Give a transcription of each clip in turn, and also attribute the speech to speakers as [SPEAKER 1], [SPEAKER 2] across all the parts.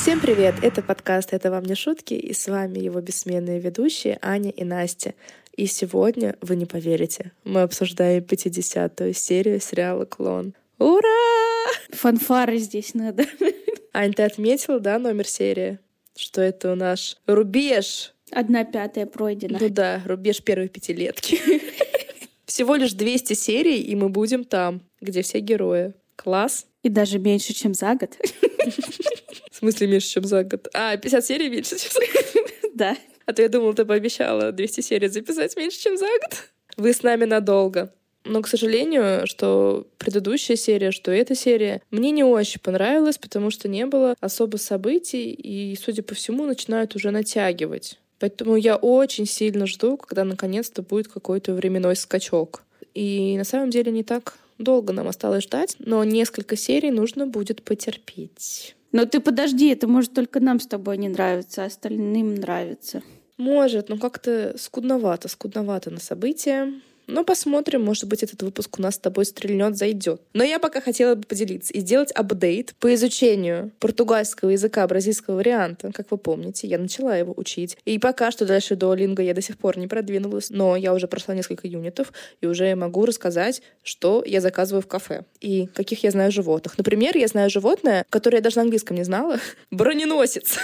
[SPEAKER 1] Всем привет! Это подкаст «Это вам не шутки» и с вами его бессменные ведущие Аня и Настя. И сегодня, вы не поверите, мы обсуждаем 50-ю серию сериала «Клон». Ура!
[SPEAKER 2] Фанфары здесь надо.
[SPEAKER 1] Ань, ты отметила, да, номер серии? Что это у наш рубеж?
[SPEAKER 2] Одна пятая пройдена.
[SPEAKER 1] Ну да, рубеж первой пятилетки. Всего лишь 200 серий, и мы будем там, где все герои. Класс.
[SPEAKER 2] И даже меньше, чем за год.
[SPEAKER 1] В смысле меньше, чем за год? А, 50 серий меньше, чем за год?
[SPEAKER 2] Да.
[SPEAKER 1] А то я думала, ты пообещала 200 серий записать меньше, чем за год. Вы с нами надолго. Но, к сожалению, что предыдущая серия, что эта серия, мне не очень понравилась, потому что не было особо событий, и, судя по всему, начинают уже натягивать. Поэтому я очень сильно жду, когда наконец-то будет какой-то временной скачок. И на самом деле не так долго нам осталось ждать, но несколько серий нужно будет потерпеть.
[SPEAKER 2] Но ты подожди, это может только нам с тобой не нравится, а остальным нравится.
[SPEAKER 1] Может, но как-то скудновато, скудновато на события. Но посмотрим, может быть, этот выпуск у нас с тобой стрельнет, зайдет. Но я пока хотела бы поделиться и сделать апдейт по изучению португальского языка бразильского варианта. Как вы помните, я начала его учить. И пока что дальше до линга я до сих пор не продвинулась, но я уже прошла несколько юнитов и уже могу рассказать, что я заказываю в кафе и каких я знаю животных. Например, я знаю животное, которое я даже на английском не знала. Броненосец.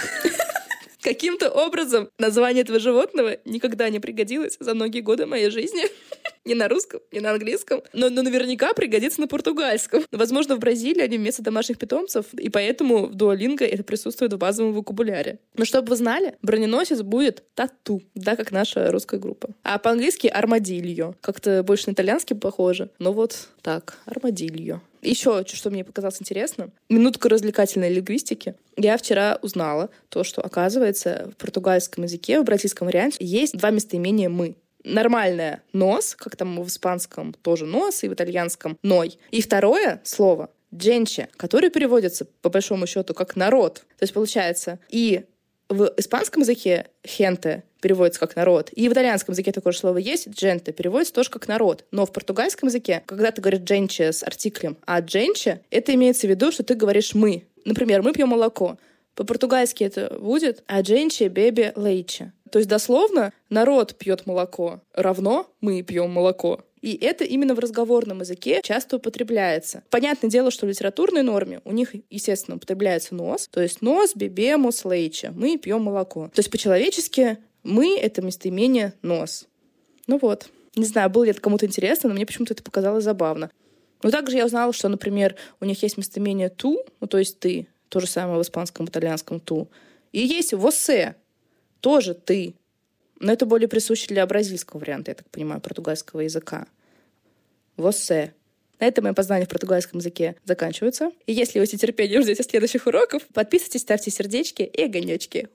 [SPEAKER 1] Каким-то образом название этого животного никогда не пригодилось за многие годы моей жизни. не на русском, не на английском, но, но наверняка пригодится на португальском. Возможно, в Бразилии они вместо домашних питомцев, и поэтому в дуолинго это присутствует в базовом вокабуляре. Но чтобы вы знали, броненосец будет тату, да, как наша русская группа. А по-английски армадильо. Как-то больше на итальянский похоже. Но вот так, армадильо. Еще, что мне показалось интересно, минутка развлекательной лингвистики. Я вчера узнала то, что, оказывается, в португальском языке, в бразильском варианте есть два местоимения «мы» нормальное нос, как там в испанском тоже нос, и в итальянском ной. И второе слово дженче, которое переводится по большому счету как народ. То есть получается и в испанском языке хенте переводится как народ. И в итальянском языке такое же слово есть, дженте, переводится тоже как народ. Но в португальском языке, когда ты говоришь дженче с артиклем, а дженче, это имеется в виду, что ты говоришь мы. Например, мы пьем молоко. По-португальски это будет а дженче бебе лейче. То есть дословно народ пьет молоко, равно мы пьем молоко. И это именно в разговорном языке часто употребляется. Понятное дело, что в литературной норме у них, естественно, употребляется нос. То есть нос, бебемус, лейча. Мы пьем молоко. То есть по-человечески мы — это местоимение нос. Ну вот. Не знаю, было ли это кому-то интересно, но мне почему-то это показалось забавно. Но также я узнала, что, например, у них есть местоимение «ту», ну, то есть «ты», то же самое в испанском, итальянском «ту». И есть «восе», тоже «ты». Но это более присуще для бразильского варианта, я так понимаю, португальского языка. «Восе». На этом мои познания в португальском языке заканчиваются. И если вы с нетерпением ждете следующих уроков, подписывайтесь, ставьте сердечки и огонечки.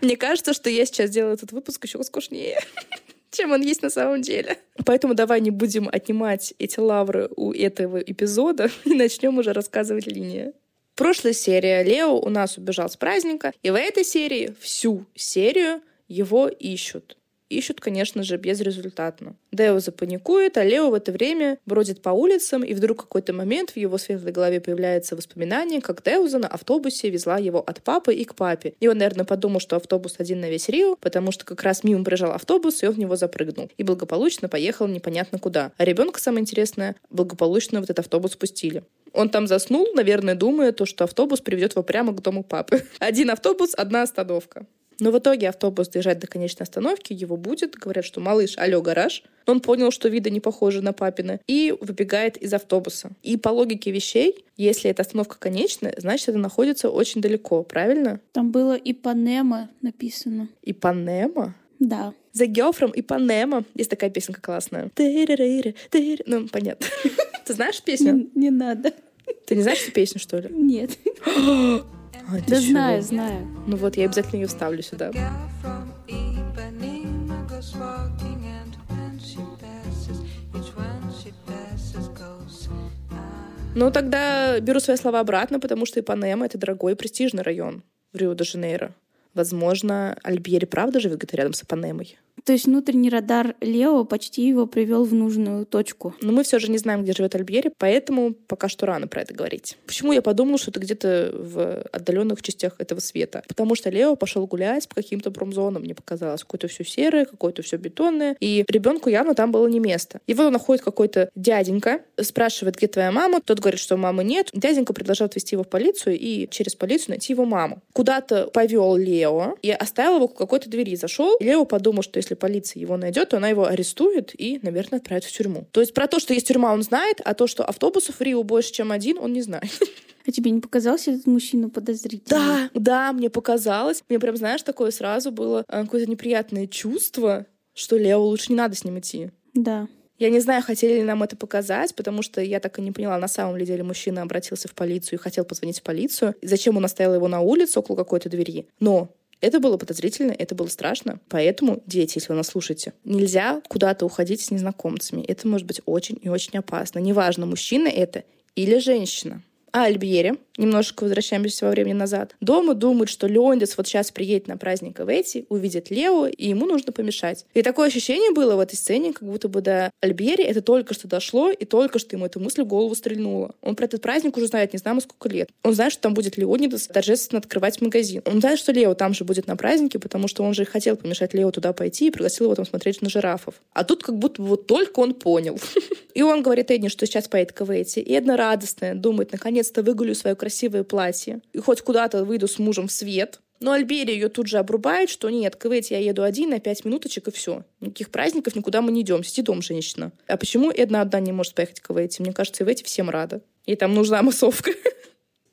[SPEAKER 1] Мне кажется, что я сейчас делаю этот выпуск еще скучнее чем он есть на самом деле. Поэтому давай не будем отнимать эти лавры у этого эпизода и начнем уже рассказывать линии. Прошлая серия Лео у нас убежал с праздника, и в этой серии всю серию его ищут ищут, конечно же, безрезультатно. Део запаникует, а Лео в это время бродит по улицам, и вдруг какой-то момент в его светлой голове появляется воспоминание, как Деуза на автобусе везла его от папы и к папе. И он, наверное, подумал, что автобус один на весь Рио, потому что как раз мимо проезжал автобус, и он в него запрыгнул. И благополучно поехал непонятно куда. А ребенка, самое интересное, благополучно в этот автобус спустили. Он там заснул, наверное, думая, то, что автобус приведет его прямо к дому папы. Один автобус, одна остановка. Но в итоге автобус доезжает до конечной остановки, его будет, говорят, что малыш, алло, гараж. Он понял, что виды не похожи на папины, и выбегает из автобуса. И по логике вещей, если эта остановка конечная, значит, это находится очень далеко, правильно?
[SPEAKER 2] Там было Ипанема написано.
[SPEAKER 1] Ипанема?
[SPEAKER 2] Да.
[SPEAKER 1] The Girl from Ipanema. Есть такая песенка классная. Ну, понятно. Ты знаешь песню?
[SPEAKER 2] Не, не надо.
[SPEAKER 1] Ты не знаешь эту песню, что ли?
[SPEAKER 2] Нет.
[SPEAKER 1] А,
[SPEAKER 2] да чего? знаю, знаю.
[SPEAKER 1] Ну вот, я обязательно ее вставлю сюда. Ну, тогда беру свои слова обратно, потому что Ипанема — это дорогой и престижный район в Рио-де-Жанейро. Возможно, Альбьери правда живет где-то рядом с Ипанемой.
[SPEAKER 2] То есть внутренний радар Лео почти его привел в нужную точку.
[SPEAKER 1] Но мы все же не знаем, где живет Альбьери, поэтому пока что рано про это говорить. Почему я подумала, что это где-то в отдаленных частях этого света? Потому что Лео пошел гулять по каким-то промзонам, мне показалось. Какое-то все серое, какое-то все бетонное. И ребенку явно там было не место. И вот он находит какой-то дяденька, спрашивает, где твоя мама. Тот говорит, что мамы нет. Дяденька предложил отвезти его в полицию и через полицию найти его маму. Куда-то повел Лео и оставил его к какой-то двери. Зашел. Лео подумал, что если полиция его найдет, то она его арестует и, наверное, отправит в тюрьму. То есть про то, что есть тюрьма, он знает, а то, что автобусов в Рио больше, чем один, он не знает.
[SPEAKER 2] А тебе не показался этот мужчина подозрительным?
[SPEAKER 1] Да, да, мне показалось. Мне прям, знаешь, такое сразу было э, какое-то неприятное чувство, что Лео лучше не надо с ним идти.
[SPEAKER 2] Да.
[SPEAKER 1] Я не знаю, хотели ли нам это показать, потому что я так и не поняла, на самом ли деле мужчина обратился в полицию и хотел позвонить в полицию. Зачем он оставил его на улице около какой-то двери. Но это было подозрительно, это было страшно. Поэтому, дети, если вы нас слушаете, нельзя куда-то уходить с незнакомцами. Это может быть очень и очень опасно. Неважно, мужчина это или женщина. А Альбьере, немножко возвращаемся во времени назад, дома думает, что Леондис вот сейчас приедет на праздник в эти, увидит Лео, и ему нужно помешать. И такое ощущение было в этой сцене, как будто бы до Альбьери это только что дошло, и только что ему эта мысль в голову стрельнула. Он про этот праздник уже знает не знаю сколько лет. Он знает, что там будет Леонидас торжественно открывать магазин. Он знает, что Лео там же будет на празднике, потому что он же хотел помешать Лео туда пойти и пригласил его там смотреть на жирафов. А тут как будто бы вот только он понял. И он говорит Эдне, что сейчас поедет к Эдди. И Эдна радостная, думает, наконец-то выгулю свое красивое платье. И хоть куда-то выйду с мужем в свет. Но Альберия ее тут же обрубает, что нет, к Эдди я еду один на пять минуточек и все. Никаких праздников, никуда мы не идем. Сиди дом, женщина. А почему Эдна одна не может поехать к Эдди? Мне кажется, Эдди всем рада. Ей там нужна массовка.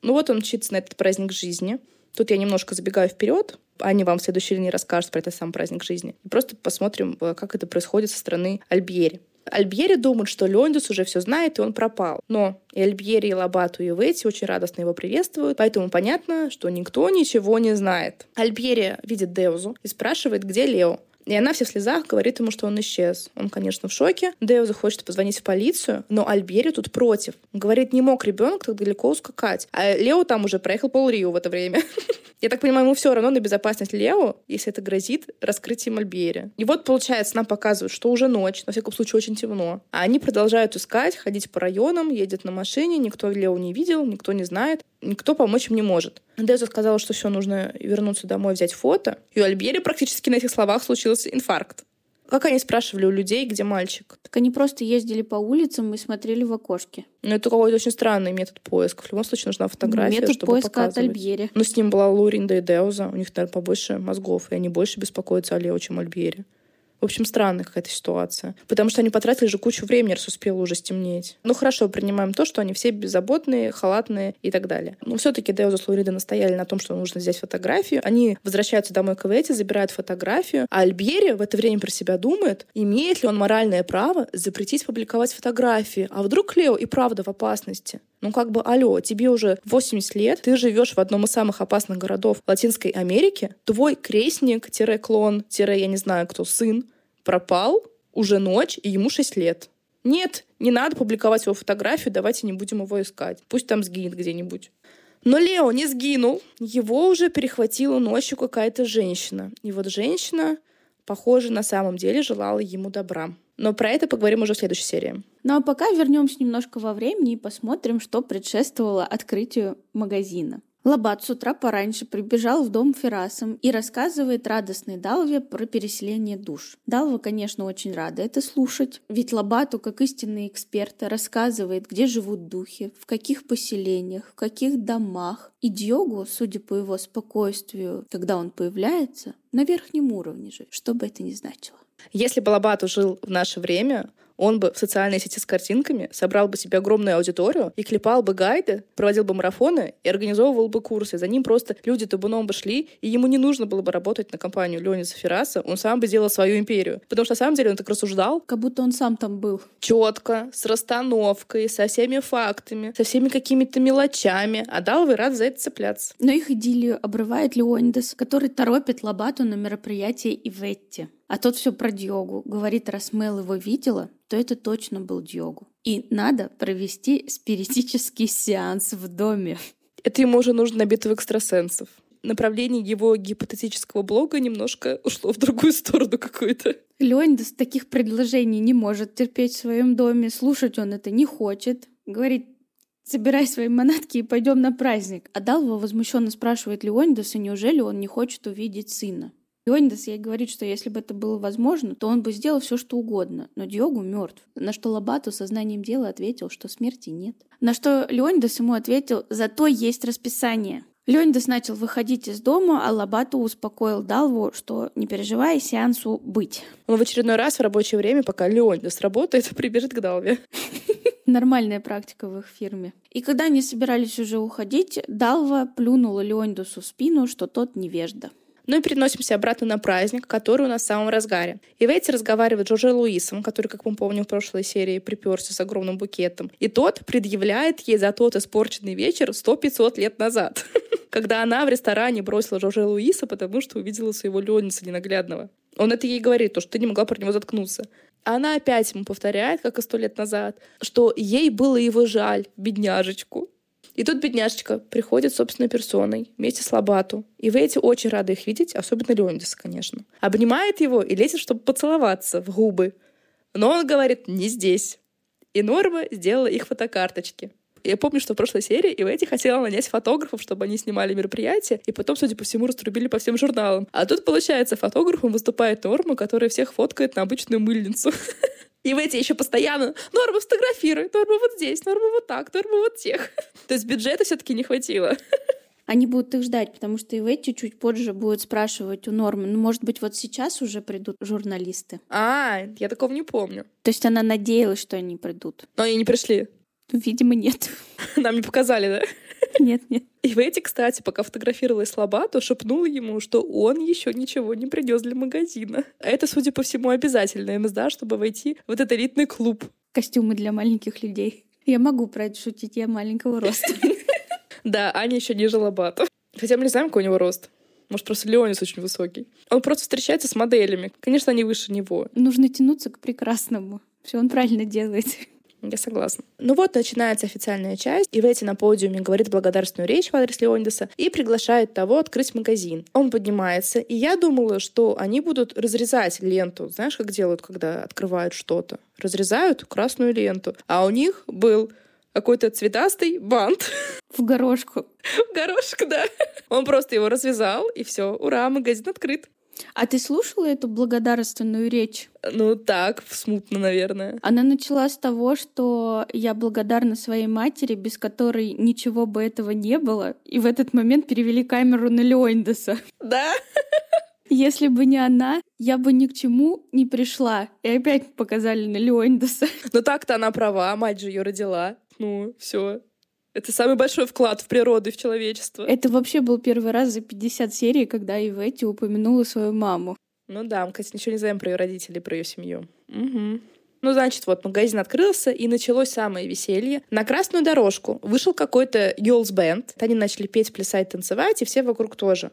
[SPEAKER 1] Ну вот он мчится на этот праздник жизни. Тут я немножко забегаю вперед. Они вам в следующей линии расскажут про этот сам праздник жизни. И просто посмотрим, э, как это происходит со стороны Альбьери. Альбьери думает, что Леондис уже все знает, и он пропал. Но и Альбьери, и Лабату, и Ветти очень радостно его приветствуют, поэтому понятно, что никто ничего не знает. Альбьери видит Деузу и спрашивает, где Лео. И она вся в слезах говорит ему, что он исчез. Он, конечно, в шоке. Деуза хочет позвонить в полицию, но Альбери тут против. Говорит, не мог ребенок так далеко ускакать. А Лео там уже проехал пол Рио в это время. Я так понимаю, ему все равно на безопасность Лео, если это грозит раскрытием Альбери. И вот, получается, нам показывают, что уже ночь, на всяком случае, очень темно. А они продолжают искать, ходить по районам, едет на машине, никто Лео не видел, никто не знает, никто помочь им не может. Деза сказала, что все, нужно вернуться домой, взять фото. И у Альбери практически на этих словах случился инфаркт. Как они спрашивали у людей, где мальчик?
[SPEAKER 2] Так они просто ездили по улицам и смотрели в окошки.
[SPEAKER 1] Ну, это какой-то очень странный метод поиска. В любом случае нужна фотография,
[SPEAKER 2] метод
[SPEAKER 1] чтобы
[SPEAKER 2] поиска
[SPEAKER 1] показывать.
[SPEAKER 2] от Альбьери.
[SPEAKER 1] Но с ним была Луринда и Деуза. У них, наверное, побольше мозгов, и они больше беспокоятся о Лео, чем Альбьери. В общем, странная какая-то ситуация. Потому что они потратили же кучу времени, раз успело уже стемнеть. Ну хорошо, принимаем то, что они все беззаботные, халатные и так далее. Но все-таки Деуза с Лурида настояли на том, что нужно взять фотографию. Они возвращаются домой к Эвети, забирают фотографию. А Альбери в это время про себя думает, имеет ли он моральное право запретить публиковать фотографии. А вдруг Лео и правда в опасности? Ну как бы, алло, тебе уже 80 лет, ты живешь в одном из самых опасных городов Латинской Америки, твой крестник-клон, я не знаю кто, сын, пропал, уже ночь, и ему 6 лет. Нет, не надо публиковать его фотографию, давайте не будем его искать. Пусть там сгинет где-нибудь. Но Лео не сгинул. Его уже перехватила ночью какая-то женщина. И вот женщина, похоже, на самом деле желала ему добра. Но про это поговорим уже в следующей серии.
[SPEAKER 2] Ну а пока вернемся немножко во времени и посмотрим, что предшествовало открытию магазина. Лабат с утра пораньше прибежал в дом Ферасом и рассказывает радостной Далве про переселение душ. Далва, конечно, очень рада это слушать, ведь Лабату, как истинный эксперт, рассказывает, где живут духи, в каких поселениях, в каких домах. И Дьогу, судя по его спокойствию, когда он появляется, на верхнем уровне же, что бы это ни значило.
[SPEAKER 1] Если бы Лабату жил в наше время, он бы в социальной сети с картинками собрал бы себе огромную аудиторию и клепал бы гайды, проводил бы марафоны и организовывал бы курсы. За ним просто люди табуном бы шли, и ему не нужно было бы работать на компанию Леонида Ферраса, он сам бы сделал свою империю. Потому что на самом деле он так рассуждал.
[SPEAKER 2] Как будто он сам там был.
[SPEAKER 1] Четко, с расстановкой, со всеми фактами, со всеми какими-то мелочами. А Далвы рад за это цепляться.
[SPEAKER 2] Но их идиллию обрывает Леонидас, который торопит Лабату на мероприятие Иветти. А тот все про Дьогу. Говорит, раз Мел его видела, то это точно был Дьогу. И надо провести спиритический сеанс в доме.
[SPEAKER 1] Это ему уже нужно на битву экстрасенсов. направление его гипотетического блога немножко ушло в другую сторону какую-то.
[SPEAKER 2] Леонидас таких предложений не может терпеть в своем доме, слушать он это не хочет. Говорит, собирай свои манатки и пойдем на праздник. А Далва возмущенно спрашивает Леонидаса, неужели он не хочет увидеть сына. Леонидас ей говорит, что если бы это было возможно, то он бы сделал все, что угодно. Но Диогу мертв. На что Лабату сознанием дела ответил, что смерти нет. На что Леонидас ему ответил, зато есть расписание. Леонидас начал выходить из дома, а Лабату успокоил Далву, что не переживай, сеансу быть.
[SPEAKER 1] Он в очередной раз в рабочее время, пока Леонидас работает, прибежит к Далве.
[SPEAKER 2] Нормальная практика в их фирме. И когда они собирались уже уходить, Далва плюнула Леонидасу в спину, что тот невежда.
[SPEAKER 1] Ну и переносимся обратно на праздник, который у нас в самом разгаре. И Ветти разговаривает с Джорджи Луисом, который, как мы помним, в прошлой серии приперся с огромным букетом. И тот предъявляет ей за тот испорченный вечер 100-500 лет назад, когда она в ресторане бросила Джорджи Луиса, потому что увидела своего Леониса ненаглядного. Он это ей говорит, то, что ты не могла про него заткнуться. Она опять ему повторяет, как и сто лет назад, что ей было его жаль, бедняжечку. И тут бедняжечка приходит собственной персоной вместе с Лабату. И вы эти очень рады их видеть, особенно Леонидаса, конечно. Обнимает его и лезет, чтобы поцеловаться в губы. Но он говорит «не здесь». И Норма сделала их фотокарточки. Я помню, что в прошлой серии Ивэти хотела нанять фотографов, чтобы они снимали мероприятие, и потом, судя по всему, раструбили по всем журналам. А тут, получается, фотографом выступает Норма, которая всех фоткает на обычную мыльницу. И в эти еще постоянно Норма фотографирует, Норма вот здесь, Норма вот так, Норма вот тех. То есть бюджета все-таки не хватило.
[SPEAKER 2] Они будут их ждать, потому что и в эти чуть позже будут спрашивать у Нормы, ну, может быть, вот сейчас уже придут журналисты.
[SPEAKER 1] А, я такого не помню.
[SPEAKER 2] То есть она надеялась, что они придут.
[SPEAKER 1] Но они не пришли.
[SPEAKER 2] Видимо, нет.
[SPEAKER 1] Нам не показали, да?
[SPEAKER 2] Нет, нет.
[SPEAKER 1] И в эти, кстати, пока фотографировалась Лобато, шепнула ему, что он еще ничего не принес для магазина. А это, судя по всему, обязательная мзда, чтобы войти в этот элитный клуб.
[SPEAKER 2] Костюмы для маленьких людей. Я могу про это шутить, я маленького роста.
[SPEAKER 1] Да, Аня еще ниже Лобато. Хотя мы не знаем, какой у него рост. Может, просто Леонис очень высокий. Он просто встречается с моделями. Конечно, они выше него.
[SPEAKER 2] Нужно тянуться к прекрасному. Все он правильно делает.
[SPEAKER 1] Я согласна. Ну вот, начинается официальная часть, и Ветти на подиуме говорит благодарственную речь в адрес Леонидаса и приглашает того открыть магазин. Он поднимается, и я думала, что они будут разрезать ленту. Знаешь, как делают, когда открывают что-то? Разрезают красную ленту. А у них был какой-то цветастый бант.
[SPEAKER 2] В горошку.
[SPEAKER 1] В горошку, да. Он просто его развязал, и все, ура, магазин открыт.
[SPEAKER 2] А ты слушала эту благодарственную речь?
[SPEAKER 1] Ну так, смутно, наверное.
[SPEAKER 2] Она начала с того, что я благодарна своей матери, без которой ничего бы этого не было. И в этот момент перевели камеру на Леондеса.
[SPEAKER 1] Да?
[SPEAKER 2] Если бы не она, я бы ни к чему не пришла. И опять показали на Леондеса.
[SPEAKER 1] Но так-то она права, мать же ее родила. Ну, все. Это самый большой вклад в природу и в человечество.
[SPEAKER 2] Это вообще был первый раз за 50 серий, когда Иветти упомянула свою маму.
[SPEAKER 1] Ну да, мы, кстати, ничего не знаем про ее родителей, про ее семью. Угу. Ну, значит, вот магазин открылся, и началось самое веселье. На красную дорожку вышел какой-то girls band. Они начали петь, плясать, танцевать, и все вокруг тоже.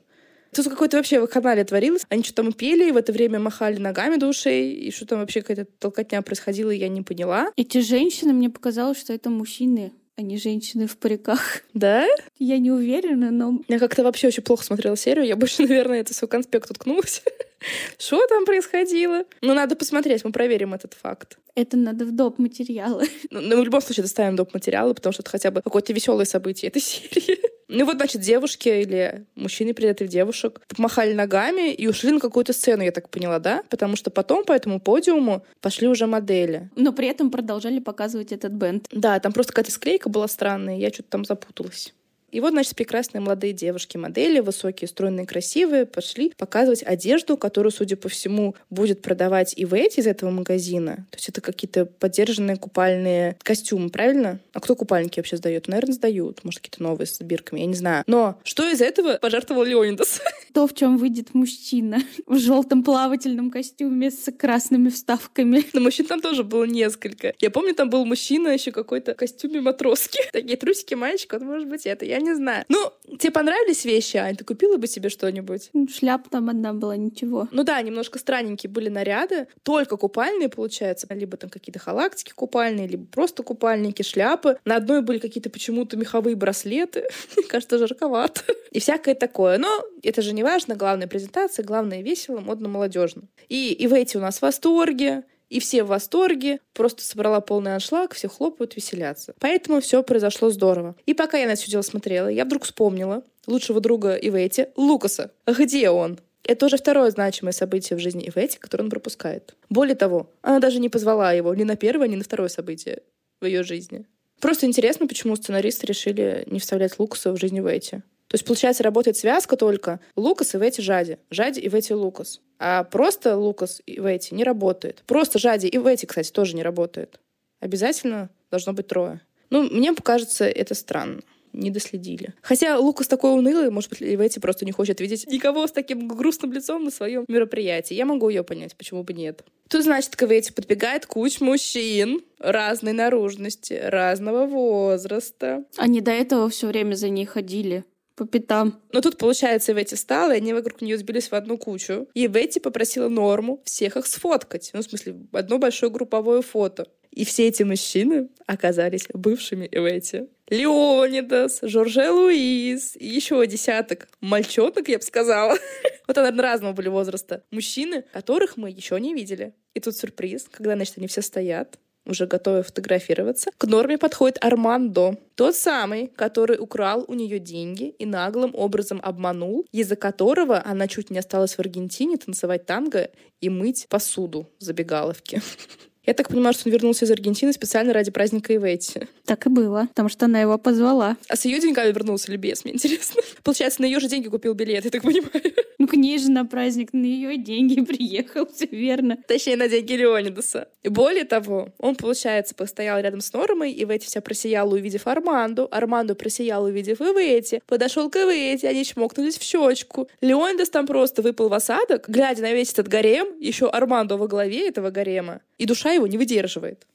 [SPEAKER 1] Тут какой-то вообще в канале творилось. Они что-то там пели, и в это время махали ногами до ушей, и что там вообще какая-то толкотня происходила, я не поняла.
[SPEAKER 2] Эти женщины, мне показалось, что это мужчины не женщины в париках.
[SPEAKER 1] Да?
[SPEAKER 2] Я не уверена, но...
[SPEAKER 1] Я как-то вообще очень плохо смотрела серию. Я больше, наверное, это свой конспект уткнулась. Что там происходило? Ну, надо посмотреть, мы проверим этот факт.
[SPEAKER 2] Это надо в доп. материалы.
[SPEAKER 1] Ну, мы в любом случае доставим доп. материалы, потому что это хотя бы какое-то веселое событие этой серии. Ну вот, значит, девушки или мужчины, придатых девушек, помахали ногами и ушли на какую-то сцену, я так поняла, да? Потому что потом по этому подиуму пошли уже модели.
[SPEAKER 2] Но при этом продолжали показывать этот бенд.
[SPEAKER 1] Да, там просто какая-то склейка была странная, я что-то там запуталась. И вот, значит, прекрасные молодые девушки-модели, высокие, стройные, красивые, пошли показывать одежду, которую, судя по всему, будет продавать и Ивэти из этого магазина. То есть это какие-то поддержанные купальные костюмы, правильно? А кто купальники вообще сдает? Наверное, сдают. Может, какие-то новые с бирками, я не знаю. Но что из этого пожертвовал Леонидас?
[SPEAKER 2] То, в чем выйдет мужчина в желтом плавательном костюме с красными вставками.
[SPEAKER 1] Но мужчин там тоже было несколько. Я помню, там был мужчина еще какой-то в костюме матроски. Такие трусики мальчик, вот может быть это. Я не знаю. Ну, тебе понравились вещи, Ань? Ты купила бы себе что-нибудь?
[SPEAKER 2] Шляпа там одна была, ничего.
[SPEAKER 1] Ну да, немножко странненькие были наряды. Только купальные, получается. Либо там какие-то халактики купальные, либо просто купальники, шляпы. На одной были какие-то почему-то меховые браслеты. Мне кажется, жарковато. И всякое такое. Но это же не важно. Главная презентация, главное весело, модно, молодежно. И, и в эти у нас в восторге и все в восторге, просто собрала полный аншлаг, все хлопают, веселятся. Поэтому все произошло здорово. И пока я на все дело смотрела, я вдруг вспомнила лучшего друга Ивети, Лукаса. Где он? Это уже второе значимое событие в жизни Ивети, которое он пропускает. Более того, она даже не позвала его ни на первое, ни на второе событие в ее жизни. Просто интересно, почему сценаристы решили не вставлять Лукаса в жизнь Ивети. То есть, получается, работает связка только Лукас и Ветти Жади. Жади и Ветти Лукас. А просто Лукас и Ветти не работает. Просто Жади и Ветти, кстати, тоже не работает. Обязательно должно быть трое. Ну, мне кажется, это странно не доследили. Хотя Лукас такой унылый, может быть, Ветти просто не хочет видеть никого с таким грустным лицом на своем мероприятии. Я могу ее понять, почему бы нет. Тут, значит, к Ветти подбегает куч мужчин разной наружности, разного возраста.
[SPEAKER 2] Они до этого все время за ней ходили по пятам.
[SPEAKER 1] Но тут, получается, Ветти встала, и они вокруг нее сбились в одну кучу. И Ветти попросила Норму всех их сфоткать. Ну, в смысле, одно большое групповое фото. И все эти мужчины оказались бывшими Ветти. Леонидас, Жорже Луис и еще десяток мальчонок, я бы сказала. вот, наверное, разного были возраста. Мужчины, которых мы еще не видели. И тут сюрприз, когда, значит, они все стоят, уже готовы фотографироваться, к Норме подходит Армандо, тот самый, который украл у нее деньги и наглым образом обманул, из-за которого она чуть не осталась в Аргентине танцевать танго и мыть посуду в забегаловке. Я так понимаю, что он вернулся из Аргентины специально ради праздника Ивети.
[SPEAKER 2] Так и было, потому что она его позвала.
[SPEAKER 1] А с ее деньгами вернулся или без, мне интересно. Получается, на ее же деньги купил билет, я так понимаю.
[SPEAKER 2] Ну, к ней же на праздник на ее деньги приехал, все верно.
[SPEAKER 1] Точнее, на деньги Леонидаса. И более того, он, получается, постоял рядом с Нормой, и Ивети вся просияла, увидев Арманду. Арманду просиял, увидев Ивети. Подошел к Ивети, они чмокнулись в щечку. Леонидас там просто выпал в осадок, глядя на весь этот гарем, еще Армандо во главе этого гарема. И душа его не выдерживает.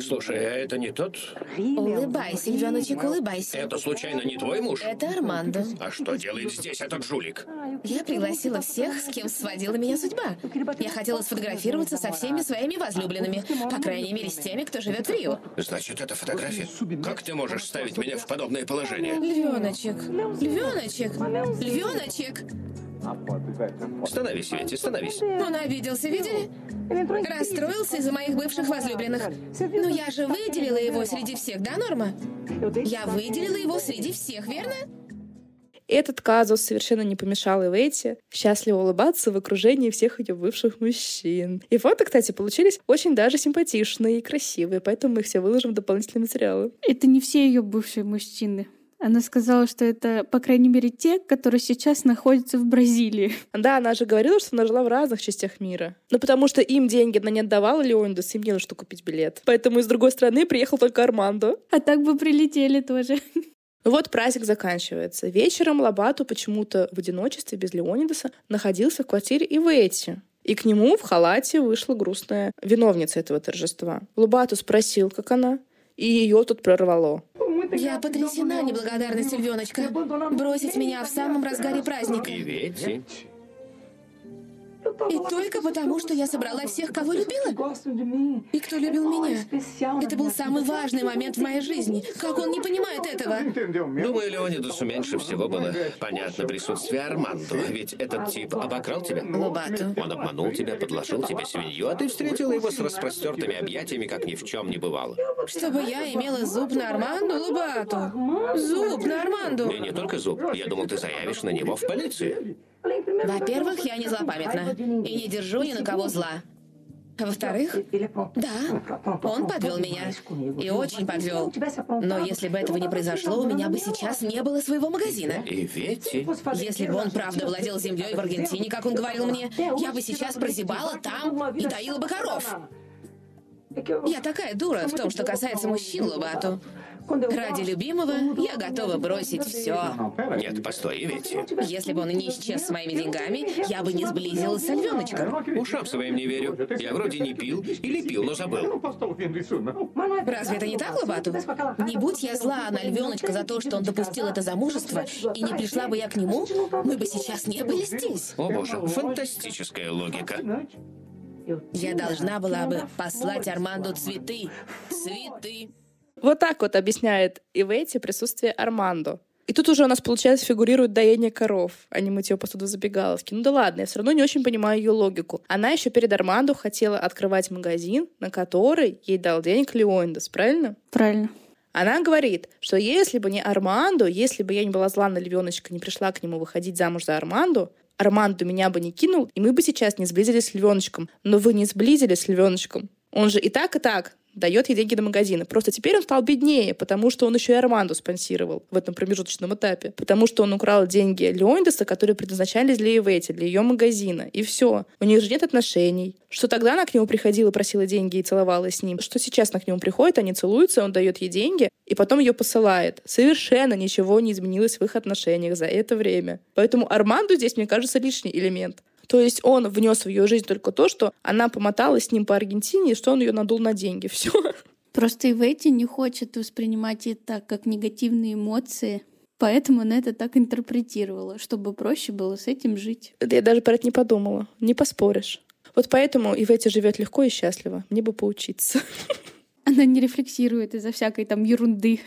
[SPEAKER 3] Слушай, а это не тот?
[SPEAKER 4] Улыбайся, львеночек, улыбайся.
[SPEAKER 3] Это случайно не твой муж?
[SPEAKER 4] Это Армандо.
[SPEAKER 3] А что делает здесь этот жулик?
[SPEAKER 4] Я пригласила всех, с кем сводила меня судьба. Я хотела сфотографироваться со всеми своими возлюбленными. По крайней мере, с теми, кто живет в Рио.
[SPEAKER 3] Значит, это фотография? Как ты можешь ставить меня в подобное положение?
[SPEAKER 4] Львеночек, львеночек, львеночек.
[SPEAKER 3] Становись, Ветти, становись.
[SPEAKER 4] Он обиделся, видели? Расстроился из-за моих бывших возлюбленных. Но я же выделила его среди всех, да, Норма? Я выделила его среди всех, верно?
[SPEAKER 1] Этот казус совершенно не помешал Ивети счастливо улыбаться в окружении всех ее бывших мужчин. И фото, кстати, получились очень даже симпатичные и красивые, поэтому мы их все выложим в дополнительные материалы.
[SPEAKER 2] Это не все ее бывшие мужчины. Она сказала, что это, по крайней мере, те, которые сейчас находятся в Бразилии.
[SPEAKER 1] Да, она же говорила, что она жила в разных частях мира. Ну, потому что им деньги она не отдавала Леонидас, им не на что купить билет. Поэтому из другой страны приехал только Армандо.
[SPEAKER 2] А так бы прилетели тоже.
[SPEAKER 1] Вот праздник заканчивается. Вечером Лабату почему-то в одиночестве без Леонидаса находился в квартире Ивети. И к нему в халате вышла грустная виновница этого торжества. Лубату спросил, как она, и ее тут прорвало.
[SPEAKER 4] Я потрясена неблагодарностью львеночка. Бросить меня в самом разгаре праздника.
[SPEAKER 3] И Ветти?
[SPEAKER 4] И только потому, что я собрала всех, кого любила? И кто любил меня? Это был самый важный момент в моей жизни. Как он не понимает этого?
[SPEAKER 3] Думаю, Леонидусу меньше всего было понятно присутствие Армандо. Ведь этот тип обокрал тебя.
[SPEAKER 4] Лобату.
[SPEAKER 3] Он обманул тебя, подложил тебе свинью, а ты встретила его с распростертыми объятиями, как ни в чем не бывало.
[SPEAKER 4] Чтобы я имела зуб на Арманду, Лобату. Зуб на Арманду.
[SPEAKER 3] И не только зуб. Я думал, ты заявишь на него в полицию.
[SPEAKER 4] Во-первых, я не злопамятна и не держу ни на кого зла. Во-вторых, да, он подвел меня. И очень подвел. Но если бы этого не произошло, у меня бы сейчас не было своего магазина.
[SPEAKER 3] И Ветти?
[SPEAKER 4] Если бы он правда владел землей в Аргентине, как он говорил мне, я бы сейчас прозябала там и доила бы коров. Я такая дура в том, что касается мужчин, Лобату. Ради любимого я готова бросить все.
[SPEAKER 3] Нет, постой, Ивети.
[SPEAKER 4] Если бы он не исчез с моими деньгами, я бы не сблизилась с львеночком.
[SPEAKER 3] Ушам своим не верю. Я вроде не пил или пил, но забыл.
[SPEAKER 4] Разве это не так, Лобату? Не будь я зла на львеночка за то, что он допустил это замужество, и не пришла бы я к нему, мы бы сейчас не были здесь.
[SPEAKER 3] О боже, фантастическая логика.
[SPEAKER 4] Я должна была бы послать Арманду цветы. Цветы.
[SPEAKER 1] Вот так вот объясняет Ивети присутствие Армандо. И тут уже у нас, получается, фигурирует доение коров, а не мытье посуды в забегаловке. Ну да ладно, я все равно не очень понимаю ее логику. Она еще перед Армандо хотела открывать магазин, на который ей дал денег Леондес, правильно?
[SPEAKER 2] Правильно.
[SPEAKER 1] Она говорит, что если бы не Армандо, если бы я не была зла на львеночка, не пришла к нему выходить замуж за Арманду, Армандо меня бы не кинул, и мы бы сейчас не сблизились с львеночком. Но вы не сблизились с львеночком. Он же и так, и так дает ей деньги на магазины. Просто теперь он стал беднее, потому что он еще и Арманду спонсировал в этом промежуточном этапе. Потому что он украл деньги Леондеса, которые предназначались для Ивети, для ее магазина. И все. У них же нет отношений. Что тогда она к нему приходила, просила деньги и целовалась с ним. Что сейчас она к нему приходит, они целуются, он дает ей деньги, и потом ее посылает. Совершенно ничего не изменилось в их отношениях за это время. Поэтому Арманду здесь, мне кажется, лишний элемент. То есть он внес в ее жизнь только то, что она помоталась с ним по Аргентине, и что он ее надул на деньги. Все.
[SPEAKER 2] Просто Ивети не хочет воспринимать это как негативные эмоции, поэтому она это так интерпретировала, чтобы проще было с этим жить.
[SPEAKER 1] Я даже про это не подумала. Не поспоришь. Вот поэтому Ивети живет легко и счастливо. Мне бы поучиться.
[SPEAKER 2] Она не рефлексирует из-за всякой там ерунды.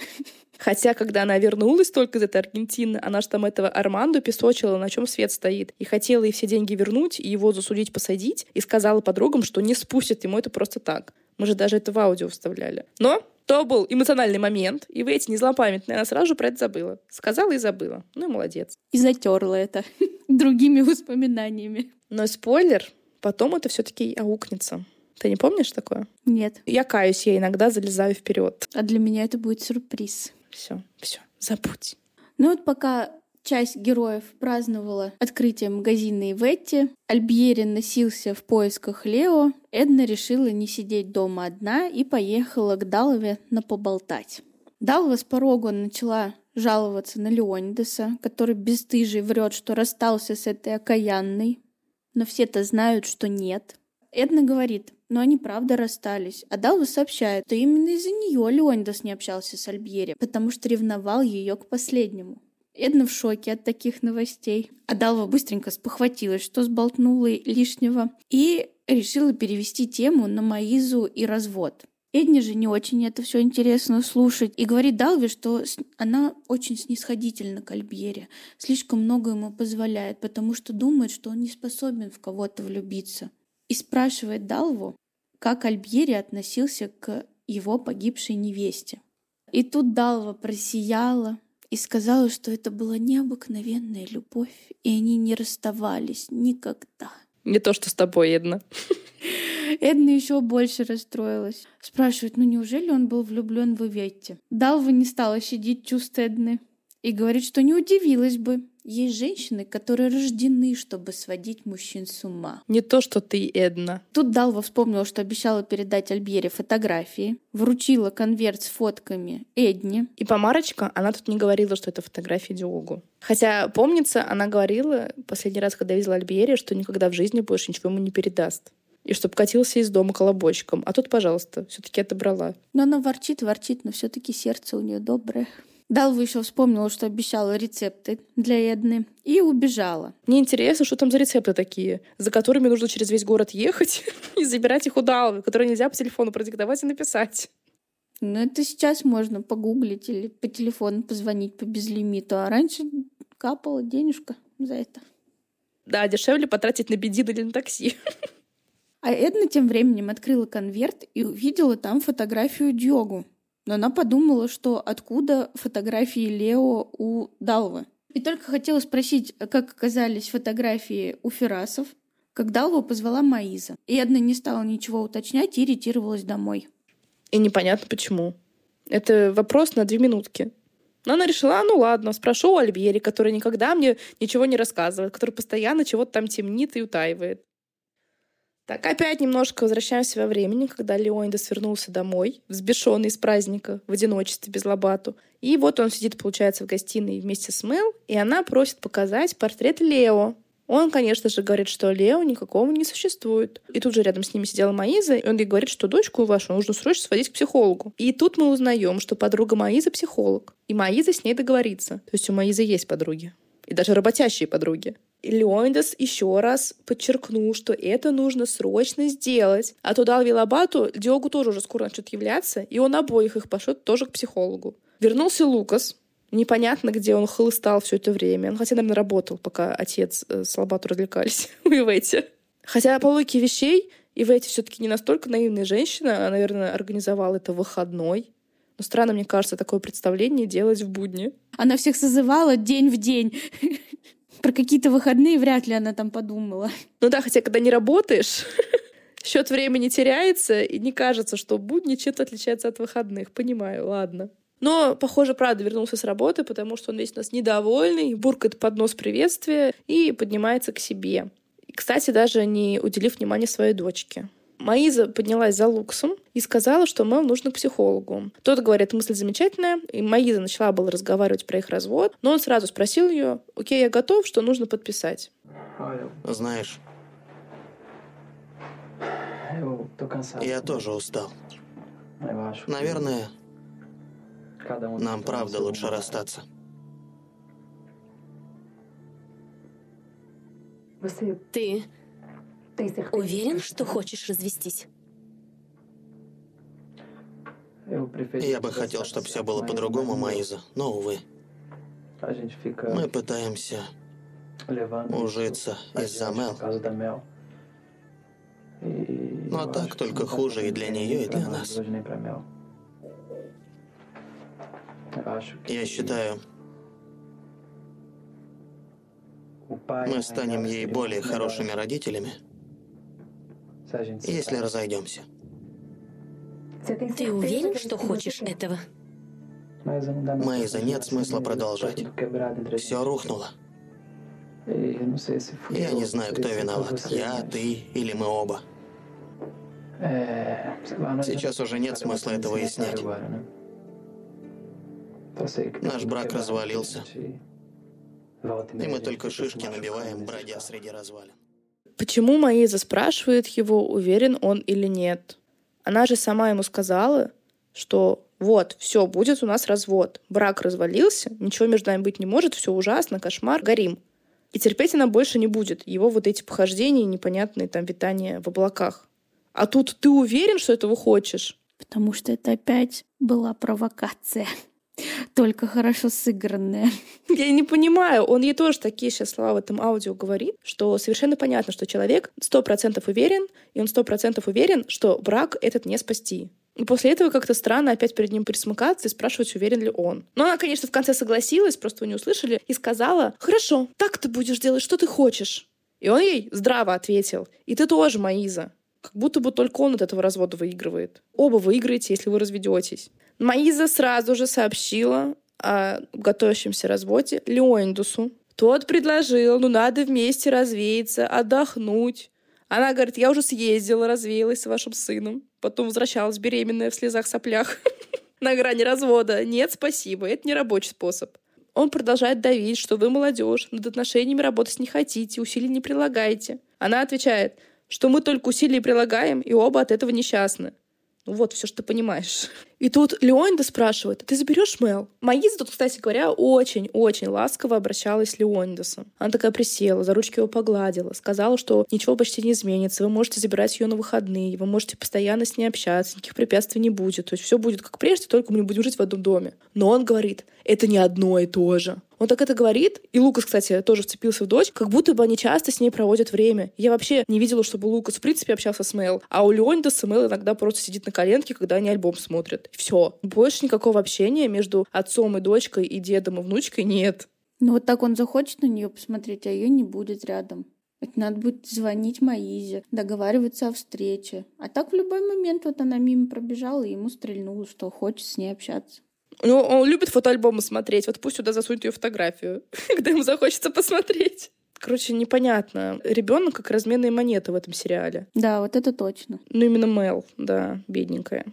[SPEAKER 1] Хотя, когда она вернулась только из этой Аргентины, она же там этого Арманду песочила, на чем свет стоит. И хотела ей все деньги вернуть, и его засудить, посадить. И сказала подругам, что не спустят ему это просто так. Мы же даже это в аудио вставляли. Но то был эмоциональный момент, и вы эти не злопамятные, она сразу же про это забыла. Сказала и забыла. Ну и молодец.
[SPEAKER 2] И затерла это другими воспоминаниями.
[SPEAKER 1] Но спойлер, потом это все-таки аукнется. Ты не помнишь такое?
[SPEAKER 2] Нет.
[SPEAKER 1] Я каюсь, я иногда залезаю вперед.
[SPEAKER 2] А для меня это будет сюрприз.
[SPEAKER 1] Все, все, забудь.
[SPEAKER 2] Ну вот пока часть героев праздновала открытие магазина Иветти, Альбьери носился в поисках Лео, Эдна решила не сидеть дома одна и поехала к Далове на поболтать. Далва с порога начала жаловаться на Леонидеса, который бесстыжий врет, что расстался с этой окаянной, но все-то знают, что нет. Эдна говорит, но они правда расстались. А Далва сообщает, что именно из-за нее Леонидас не общался с Альбьери, потому что ревновал ее к последнему. Эдна в шоке от таких новостей. А Далва быстренько спохватилась, что сболтнула лишнего, и решила перевести тему на Маизу и развод. Эдне же не очень это все интересно слушать. И говорит Далве, что она очень снисходительна к Альбьере. Слишком много ему позволяет, потому что думает, что он не способен в кого-то влюбиться и спрашивает Далву, как Альбьери относился к его погибшей невесте. И тут Далва просияла и сказала, что это была необыкновенная любовь, и они не расставались никогда.
[SPEAKER 1] Не то, что с тобой, Эдна.
[SPEAKER 2] Эдна еще больше расстроилась. Спрашивает, ну неужели он был влюблен в Иветте? Далва не стала щадить чувства Эдны и говорит, что не удивилась бы, есть женщины, которые рождены, чтобы сводить мужчин с ума.
[SPEAKER 1] Не то, что ты, Эдна.
[SPEAKER 2] Тут Далва вспомнила, что обещала передать Альбере фотографии, вручила конверт с фотками Эдне.
[SPEAKER 1] И помарочка, она тут не говорила, что это фотографии Диогу. Хотя, помнится, она говорила последний раз, когда видела Альбере, что никогда в жизни больше ничего ему не передаст и чтобы катился из дома колобочком. А тут, пожалуйста, все-таки отобрала.
[SPEAKER 2] Но она ворчит, ворчит, но все-таки сердце у нее доброе. Далва еще вспомнила, что обещала рецепты для Эдны и убежала.
[SPEAKER 1] Мне интересно, что там за рецепты такие, за которыми нужно через весь город ехать и забирать их у Далвы, которые нельзя по телефону продиктовать и написать.
[SPEAKER 2] Ну, это сейчас можно погуглить или по телефону позвонить по безлимиту, а раньше капала денежка за это.
[SPEAKER 1] Да, дешевле потратить на бензин или на такси.
[SPEAKER 2] А Эдна тем временем открыла конверт и увидела там фотографию Диогу но она подумала, что откуда фотографии Лео у Далвы. И только хотела спросить, как оказались фотографии у Ферасов, как Далва позвала Маиза. И Эдна не стала ничего уточнять и ретировалась домой.
[SPEAKER 1] И непонятно почему. Это вопрос на две минутки. Но она решила, «А, ну ладно, спрошу у Альбьери, который никогда мне ничего не рассказывает, который постоянно чего-то там темнит и утаивает. Так, опять немножко возвращаемся во времени, когда Леонидас вернулся домой, взбешенный с праздника, в одиночестве, без лобату. И вот он сидит, получается, в гостиной вместе с Мэл, и она просит показать портрет Лео. Он, конечно же, говорит, что Лео никакого не существует. И тут же рядом с ними сидела Маиза, и он ей говорит, что дочку вашу нужно срочно сводить к психологу. И тут мы узнаем, что подруга Маизы психолог. И Маиза с ней договорится. То есть у Маизы есть подруги. И даже работящие подруги. Леонидас еще раз подчеркнул, что это нужно срочно сделать. А то дал Вилабату, Диогу тоже уже скоро начнет являться, и он обоих их пошлет тоже к психологу. Вернулся Лукас, Непонятно, где он хлыстал все это время. Он хотя, наверное, работал, пока отец э, с Лобату развлекались в Ивете. Хотя по логике вещей Ивете все-таки не настолько наивная женщина. Она, наверное, организовала это выходной. Но странно, мне кажется, такое представление делать в будни.
[SPEAKER 2] Она всех созывала день в день. Про какие-то выходные вряд ли она там подумала.
[SPEAKER 1] Ну да, хотя когда не работаешь, счет времени теряется, и не кажется, что будни чем-то отличается от выходных. Понимаю, ладно. Но, похоже, правда вернулся с работы, потому что он весь у нас недовольный, буркает под нос приветствия и поднимается к себе. И, кстати, даже не уделив внимания своей дочке. Маиза поднялась за Луксом и сказала, что Мэл нужно к психологу. Тот говорит, мысль замечательная, и Маиза начала было разговаривать про их развод, но он сразу спросил ее, окей, я готов, что нужно подписать.
[SPEAKER 5] Знаешь, я тоже устал. Наверное, нам правда лучше расстаться.
[SPEAKER 6] Ты уверен, что хочешь развестись?
[SPEAKER 5] Я бы хотел, чтобы все было по-другому, Маиза, но, увы. Мы пытаемся ужиться из-за Мел. Но так только хуже и для нее, и для нас. Я считаю, мы станем ей более хорошими родителями, если разойдемся.
[SPEAKER 6] Ты уверен, что хочешь этого?
[SPEAKER 5] Майза, нет смысла продолжать. Все рухнуло. Я не знаю, кто виноват. Я, ты или мы оба. Сейчас уже нет смысла это выяснять. Наш брак развалился. И мы только шишки набиваем, бродя среди развалин.
[SPEAKER 1] Почему Маиза спрашивает его, уверен он или нет? Она же сама ему сказала, что вот, все, будет у нас развод. Брак развалился, ничего между нами быть не может, все ужасно, кошмар, горим. И терпеть она больше не будет. Его вот эти похождения, непонятные там витания в облаках. А тут ты уверен, что этого хочешь?
[SPEAKER 2] Потому что это опять была провокация только хорошо сыгранная.
[SPEAKER 1] Я не понимаю, он ей тоже такие сейчас слова в этом аудио говорит, что совершенно понятно, что человек сто процентов уверен, и он сто процентов уверен, что брак этот не спасти. И после этого как-то странно опять перед ним присмыкаться и спрашивать, уверен ли он. Но она, конечно, в конце согласилась, просто вы не услышали, и сказала, «Хорошо, так ты будешь делать, что ты хочешь». И он ей здраво ответил, «И ты тоже, Маиза». Как будто бы только он от этого развода выигрывает. Оба выиграете, если вы разведетесь. Маиза сразу же сообщила о готовящемся разводе Леондусу. Тот предложил, ну надо вместе развеяться, отдохнуть. Она говорит, я уже съездила, развеялась с вашим сыном. Потом возвращалась беременная в слезах-соплях на грани развода. Нет, спасибо, это не рабочий способ. Он продолжает давить, что вы молодежь, над отношениями работать не хотите, усилий не прилагаете. Она отвечает, что мы только усилия прилагаем, и оба от этого несчастны. Ну вот, все, что ты понимаешь. И тут Леонда спрашивает, ты заберешь Мел? Маиза тут, кстати говоря, очень-очень ласково обращалась с Леондесом. Она такая присела, за ручки его погладила, сказала, что ничего почти не изменится, вы можете забирать ее на выходные, вы можете постоянно с ней общаться, никаких препятствий не будет. То есть все будет как прежде, только мы не будем жить в одном доме. Но он говорит, это не одно и то же. Он так это говорит, и Лукас, кстати, тоже вцепился в дочь, как будто бы они часто с ней проводят время. Я вообще не видела, чтобы Лукас в принципе общался с Мэл, а у Леонида Мэл иногда просто сидит на коленке, когда они альбом смотрят. Все. Больше никакого общения между отцом и дочкой и дедом и внучкой нет.
[SPEAKER 2] Ну вот так он захочет на нее посмотреть, а ее не будет рядом. Это надо будет звонить Маизе, договариваться о встрече. А так в любой момент вот она мимо пробежала и ему стрельнула, что хочет с ней общаться.
[SPEAKER 1] Ну, он любит фотоальбомы смотреть. Вот пусть сюда засунет ее фотографию, когда ему захочется посмотреть. Короче, непонятно. Ребенок как разменная монета в этом сериале.
[SPEAKER 2] Да, вот это точно.
[SPEAKER 1] Ну, именно Мел, да, бедненькая.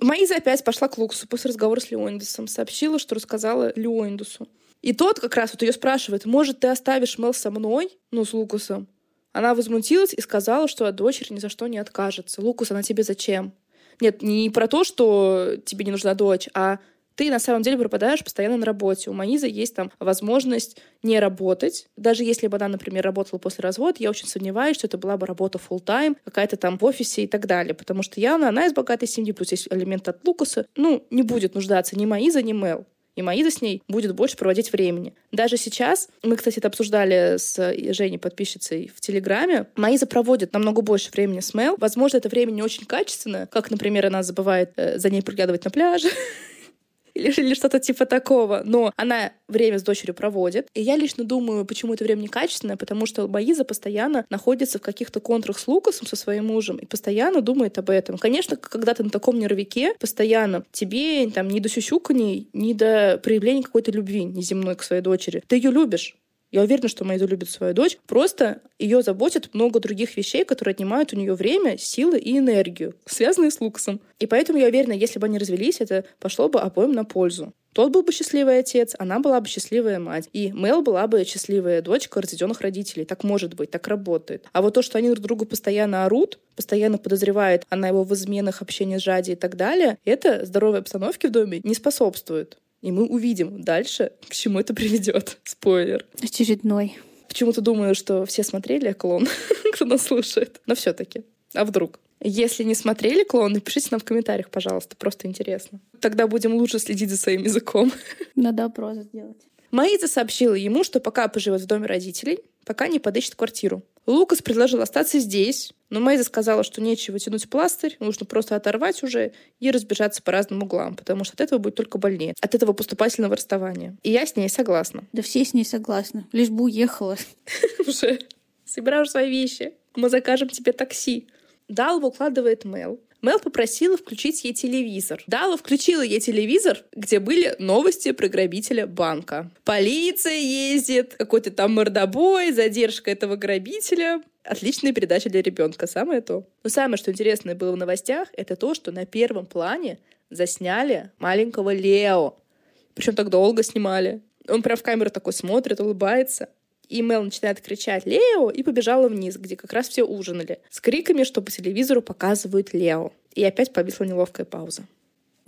[SPEAKER 1] Маиза опять пошла к Лукасу после разговора с Леондисом. Сообщила, что рассказала Леондису. И тот как раз вот ее спрашивает, может, ты оставишь Мел со мной, ну, с Лукасом? Она возмутилась и сказала, что от дочери ни за что не откажется. Лукас, она тебе зачем? Нет, не про то, что тебе не нужна дочь, а ты на самом деле пропадаешь постоянно на работе. У Маизы есть там возможность не работать. Даже если бы она, например, работала после развода, я очень сомневаюсь, что это была бы работа full тайм какая-то там в офисе и так далее. Потому что явно она из богатой семьи, плюс есть элемент от Лукаса, ну, не будет нуждаться ни Маиза, ни Мел и Маида с ней будет больше проводить времени. Даже сейчас, мы, кстати, это обсуждали с Женей, подписчицей в Телеграме, Маиза проводит намного больше времени с Мел. Возможно, это время не очень качественное, как, например, она забывает э, за ней приглядывать на пляже, или, или что-то типа такого. Но она время с дочерью проводит. И я лично думаю, почему это время некачественное, потому что Маиза постоянно находится в каких-то контрах с Лукасом, со своим мужем, и постоянно думает об этом. Конечно, когда ты на таком нервике, постоянно тебе там ни до сюсюканий, ни до проявления какой-то любви неземной к своей дочери. Ты ее любишь. Я уверена, что Майду любит свою дочь. Просто ее заботит много других вещей, которые отнимают у нее время, силы и энергию, связанные с Лукасом. И поэтому я уверена, если бы они развелись, это пошло бы обоим на пользу. Тот был бы счастливый отец, она была бы счастливая мать. И Мел была бы счастливая дочка разведенных родителей. Так может быть, так работает. А вот то, что они друг другу постоянно орут, постоянно подозревают, она его в изменах, общении с Жади и так далее, это здоровой обстановке в доме не способствует. И мы увидим дальше, к чему это приведет. Спойлер.
[SPEAKER 2] Очередной.
[SPEAKER 1] Почему-то думаю, что все смотрели клон, кто нас слушает. Но все-таки. А вдруг? Если не смотрели клон, напишите нам в комментариях, пожалуйста. Просто интересно. Тогда будем лучше следить за своим языком.
[SPEAKER 2] Надо опрос сделать.
[SPEAKER 1] Маиза сообщила ему, что пока поживет в доме родителей, пока не подыщет квартиру. Лукас предложил остаться здесь, но Мэйза сказала, что нечего тянуть пластырь, нужно просто оторвать уже и разбежаться по разным углам, потому что от этого будет только больнее, от этого поступательного расставания. И я с ней согласна.
[SPEAKER 2] Да все с ней согласны, лишь бы уехала.
[SPEAKER 1] Уже. Собираю свои вещи. Мы закажем тебе такси. Далва укладывает Мел. Мел попросила включить ей телевизор. Дала включила ей телевизор, где были новости про грабителя банка. Полиция ездит, какой-то там мордобой, задержка этого грабителя. Отличная передача для ребенка, самое то. Но самое, что интересное было в новостях, это то, что на первом плане засняли маленького Лео. Причем так долго снимали. Он прям в камеру такой смотрит, улыбается. И Мел начинает кричать «Лео!» и побежала вниз, где как раз все ужинали. С криками, что по телевизору показывают Лео. И опять повисла неловкая пауза.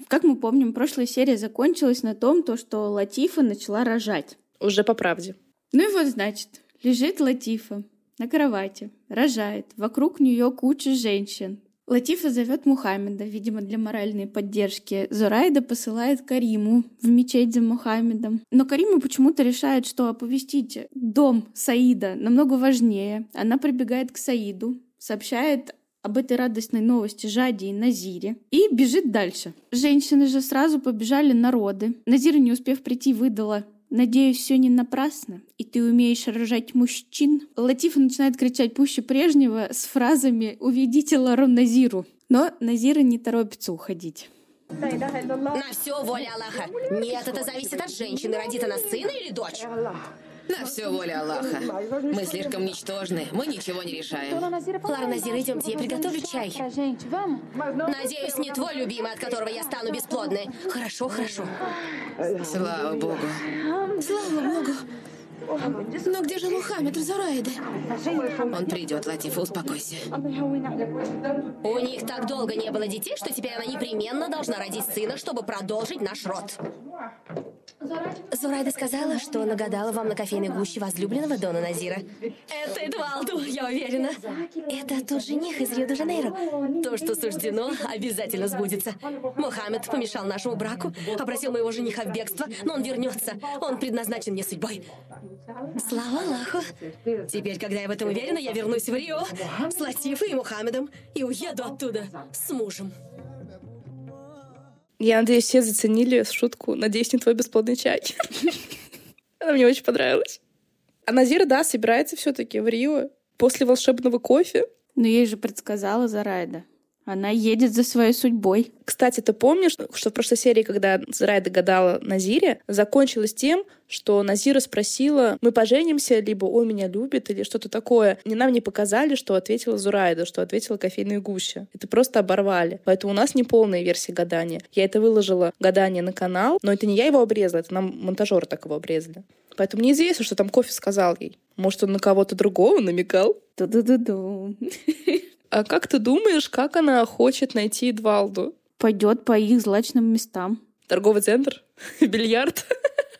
[SPEAKER 2] Как мы помним, прошлая серия закончилась на том, то, что Латифа начала рожать.
[SPEAKER 1] Уже по правде.
[SPEAKER 2] Ну и вот, значит, лежит Латифа на кровати, рожает. Вокруг нее куча женщин. Латифа зовет Мухаммеда, видимо, для моральной поддержки. Зурайда посылает Кариму в мечеть за Мухаммедом. Но Карима почему-то решает, что оповестить дом Саида намного важнее. Она прибегает к Саиду, сообщает об этой радостной новости Жаде и Назире и бежит дальше. Женщины же сразу побежали на роды. Назира, не успев прийти, выдала Надеюсь, все не напрасно, и ты умеешь рожать мужчин. Латифа начинает кричать пуще прежнего с фразами «Уведите Лару Назиру». Но Назира не торопится уходить.
[SPEAKER 6] На все воля Аллаха. Нет, это зависит от женщины. Родит она сына или дочь?
[SPEAKER 4] На все воля Аллаха. Мы слишком ничтожны, мы ничего не решаем.
[SPEAKER 6] Лара Назира, идемте, я приготовлю чай. Надеюсь, не твой любимый, от которого я стану бесплодной.
[SPEAKER 4] Хорошо, хорошо. Слава Богу.
[SPEAKER 6] Слава Богу. Но где же Мухаммед Зураида?
[SPEAKER 4] Он придет, Латифа, успокойся.
[SPEAKER 6] У них так долго не было детей, что теперь она непременно должна родить сына, чтобы продолжить наш род. Зурайда сказала, что нагадала вам на кофейной гуще возлюбленного Дона Назира. Это Эдвалду, я уверена. Это тот жених из Рио-де-Жанейро. То, что суждено, обязательно сбудется. Мухаммед помешал нашему браку, обратил моего жениха в бегство, но он вернется. Он предназначен мне судьбой. Слава Аллаху. Теперь, когда я в этом уверена, я вернусь в Рио с Латифой и Мухаммедом и уеду оттуда с мужем.
[SPEAKER 1] Я надеюсь, все заценили шутку. Надеюсь, не твой бесплодный чай. Она мне очень понравилась. А Назира, да, собирается все таки в Рио после волшебного кофе.
[SPEAKER 2] Но ей же предсказала Зарайда. Она едет за своей судьбой.
[SPEAKER 1] Кстати, ты помнишь, что в прошлой серии, когда Зрайда гадала Назире, закончилось тем, что Назира спросила, мы поженимся, либо он меня любит, или что-то такое. И нам не показали, что ответила Зурайда, что ответила кофейная гуща. Это просто оборвали. Поэтому у нас не полная версия гадания. Я это выложила гадание на канал, но это не я его обрезала, это нам монтажеры так его обрезали. Поэтому неизвестно, что там кофе сказал ей. Может, он на кого-то другого намекал?
[SPEAKER 2] Ту-ду-ду-ду.
[SPEAKER 1] А как ты думаешь, как она хочет найти Эдвалду?
[SPEAKER 2] Пойдет по их злачным местам.
[SPEAKER 1] Торговый центр? Бильярд?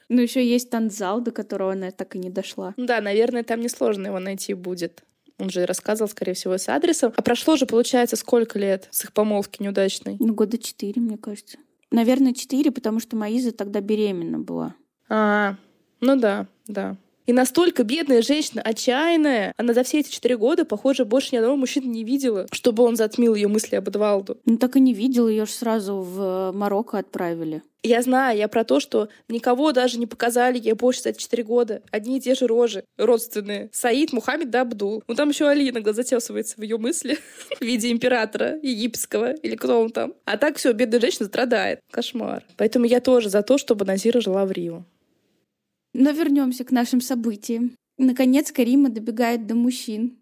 [SPEAKER 2] Ну, еще есть танцзал, до которого она так и не дошла.
[SPEAKER 1] Да, наверное, там несложно его найти будет. Он же рассказывал, скорее всего, с адресом. А прошло же, получается, сколько лет с их помолвки неудачной?
[SPEAKER 2] Ну, года четыре, мне кажется. Наверное, четыре, потому что Маиза тогда беременна была.
[SPEAKER 1] А, ну да, да. И настолько бедная женщина, отчаянная, она за все эти четыре года, похоже, больше ни одного мужчины не видела, чтобы он затмил ее мысли об Эдвалду.
[SPEAKER 2] Ну так и не видела, ее же сразу в Марокко отправили.
[SPEAKER 1] Я знаю, я про то, что никого даже не показали ей больше за эти четыре года. Одни и те же рожи, родственные. Саид, Мухаммед да Абдул. Ну там еще Али иногда затесывается в ее мысли в виде императора египетского или кто он там. А так все, бедная женщина страдает. Кошмар. Поэтому я тоже за то, чтобы Назира жила в Рио.
[SPEAKER 2] Но вернемся к нашим событиям. Наконец Карима добегает до мужчин,